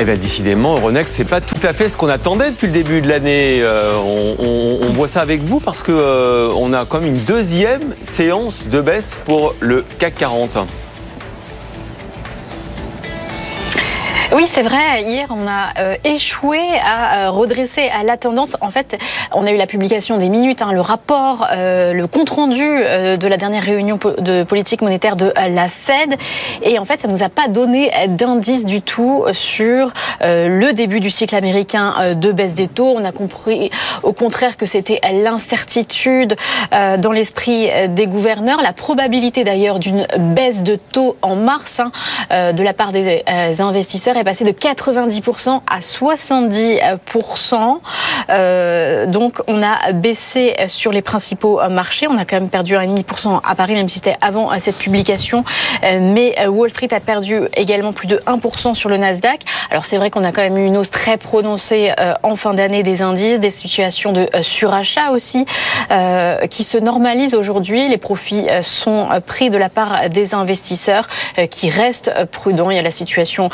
Eh bien, décidément, Euronext, c'est pas tout à fait ce qu'on attendait depuis le début de l'année. Euh, on, voit ça avec vous parce que euh, on a comme une deuxième séance de baisse pour le CAC 40. Oui, c'est vrai. Hier, on a euh, échoué à euh, redresser à la tendance. En fait, on a eu la publication des minutes, hein, le rapport, euh, le compte rendu de la dernière réunion de politique monétaire de la Fed, et en fait, ça nous a pas donné d'indice du tout sur le début du cycle américain de baisse des taux. On a compris, au contraire, que c'était l'incertitude dans l'esprit des gouverneurs, la probabilité d'ailleurs d'une baisse de taux en mars hein, de la part des investisseurs est passée de 90% à 70%. Euh, donc on a baissé sur les principaux marchés. On a quand même perdu 1,5% à Paris, même si c'était avant euh, cette publication. Euh, Mais Wall Street a perdu également plus de 1% sur le Nasdaq. Alors c'est vrai qu'on a quand même eu une hausse très prononcée en fin d'année des indices, des situations de surachat aussi qui se normalisent aujourd'hui. Les profits sont pris de la part des investisseurs qui restent prudents. Il y a la situation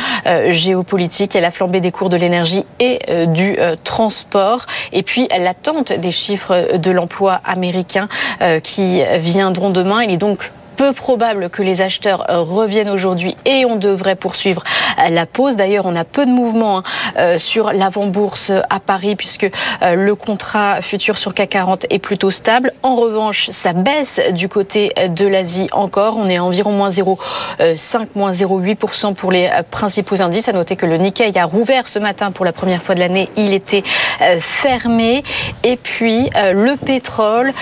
géopolitique, a la flambée des cours de l'énergie et euh, du euh, transport. Et puis l'attente des chiffres de l'emploi américain euh, qui viendront demain. Il est donc peu probable que les acheteurs euh, reviennent aujourd'hui et on devrait poursuivre euh, la pause. D'ailleurs, on a peu de mouvements hein, euh, sur l'avant-bourse à Paris puisque le contrat futur sur CAC 40 est plutôt stable. En revanche, ça baisse du côté de l'Asie encore. On est à environ moins 0,5, moins 0,8% pour les principaux indices. À noter que le Nikkei a rouvert ce matin pour la première fois de l'année. Il était fermé. Et puis, le pétrole,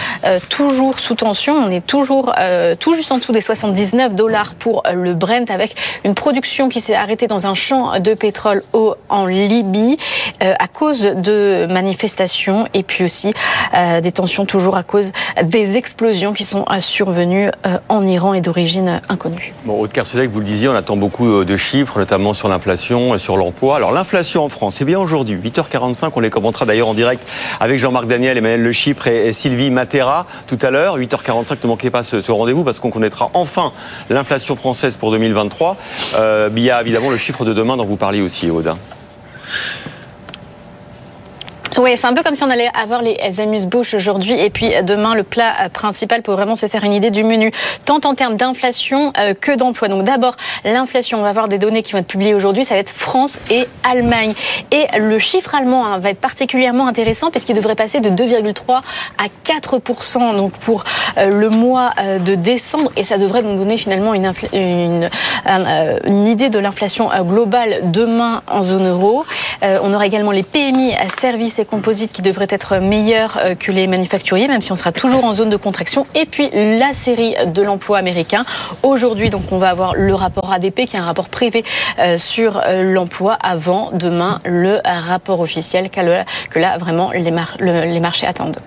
toujours sous tension. On est toujours tout juste en dessous des 79 dollars pour euh, le Brent avec une production qui s'est arrêtée dans un champ de pétrole au, en Libye euh, à cause de manifestations et puis aussi euh, des tensions toujours à cause des explosions qui sont euh, survenues euh, en Iran et d'origine inconnue. Bon, Aude Kerselec, vous le disiez, on attend beaucoup euh, de chiffres, notamment sur l'inflation et sur l'emploi. Alors, l'inflation en France, c'est bien aujourd'hui, 8h45. On les commentera d'ailleurs en direct avec Jean-Marc Daniel, Emmanuel Le Chypre et, et Sylvie Matera tout à l'heure. 8h45, ne manquez pas ce, ce rendez-vous parce qu'on connaîtra enfin l'inflation française pour 2023. Euh, il y a évidemment le chiffre de demain dont vous parliez aussi, Aude. Oui, c'est un peu comme si on allait avoir les amuse-bouches aujourd'hui et puis demain le plat euh, principal pour vraiment se faire une idée du menu, tant en termes d'inflation euh, que d'emploi. Donc d'abord, l'inflation, on va avoir des données qui vont être publiées aujourd'hui, ça va être France et Allemagne. Et le chiffre allemand hein, va être particulièrement intéressant parce qu'il devrait passer de 2,3 à 4 donc pour euh, le mois de décembre et ça devrait nous donner finalement une, idée de l'inflation globale demain en zone euro. On aura également les PMI à services composites qui devraient être meilleurs euh, que les manufacturiers, même si on sera toujours en zone de contraction. Et puis la série de l'emploi américain. Aujourd'hui, donc, on va avoir le rapport ADP, qui est un rapport privé euh, sur euh, l'emploi, avant demain le rapport officiel que là, vraiment les marchés attendent.